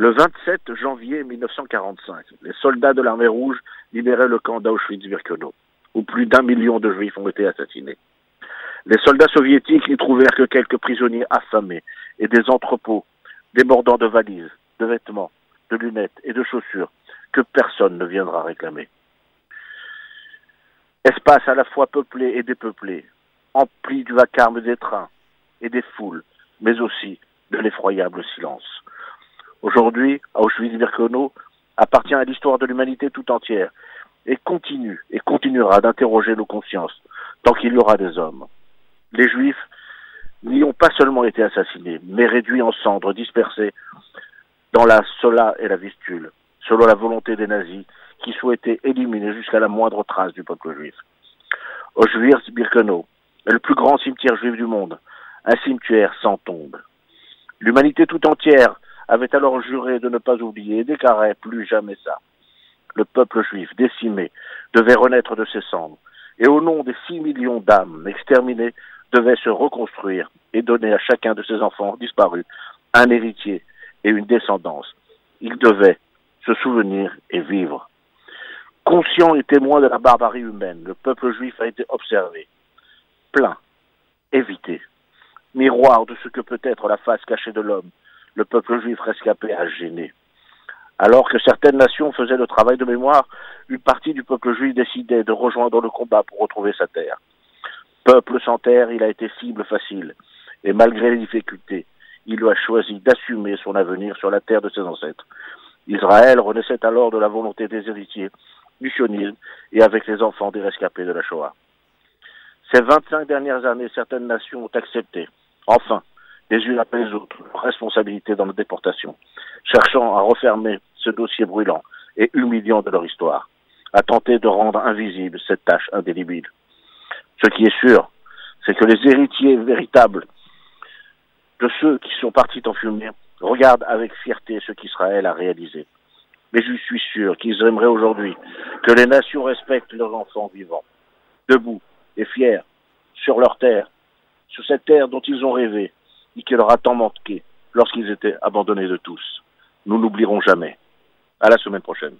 Le 27 janvier 1945, les soldats de l'armée rouge libéraient le camp d'Auschwitz-Birkenau, où plus d'un million de juifs ont été assassinés. Les soldats soviétiques n'y trouvèrent que quelques prisonniers affamés et des entrepôts débordant de valises, de vêtements, de lunettes et de chaussures que personne ne viendra réclamer. Espace à la fois peuplé et dépeuplé, empli du vacarme des trains et des foules, mais aussi de l'effroyable silence. Aujourd'hui, Auschwitz-Birkenau appartient à l'histoire de l'humanité tout entière et continue et continuera d'interroger nos consciences tant qu'il y aura des hommes. Les Juifs n'y ont pas seulement été assassinés, mais réduits en cendres, dispersés dans la Sola et la Vistule, selon la volonté des nazis qui souhaitaient éliminer jusqu'à la moindre trace du peuple juif. Auschwitz-Birkenau est le plus grand cimetière juif du monde, un cimetière sans tombe. L'humanité tout entière avait alors juré de ne pas oublier et déclarait plus jamais ça. Le peuple juif décimé devait renaître de ses cendres, et au nom des six millions d'âmes exterminées, devait se reconstruire et donner à chacun de ses enfants disparus un héritier et une descendance. Il devait se souvenir et vivre. Conscient et témoin de la barbarie humaine, le peuple juif a été observé, plein, évité, miroir de ce que peut être la face cachée de l'homme, le peuple juif rescapé a gêné. Alors que certaines nations faisaient le travail de mémoire, une partie du peuple juif décidait de rejoindre le combat pour retrouver sa terre. Peuple sans terre, il a été cible facile, et malgré les difficultés, il a choisi d'assumer son avenir sur la terre de ses ancêtres. Israël renaissait alors de la volonté des héritiers du sionisme et avec les enfants des rescapés de la Shoah. Ces 25 dernières années, certaines nations ont accepté, enfin, les unes après les autres, leurs responsabilités dans la déportation, cherchant à refermer ce dossier brûlant et humiliant de leur histoire, à tenter de rendre invisible cette tâche indélébile. Ce qui est sûr, c'est que les héritiers véritables de ceux qui sont partis en fumée regardent avec fierté ce qu'Israël a réalisé. Mais je suis sûr qu'ils aimeraient aujourd'hui que les nations respectent leurs enfants vivants, debout et fiers, sur leur terre, sur cette terre dont ils ont rêvé et qui leur a tant manqué lorsqu'ils étaient abandonnés de tous. Nous n'oublierons jamais. À la semaine prochaine.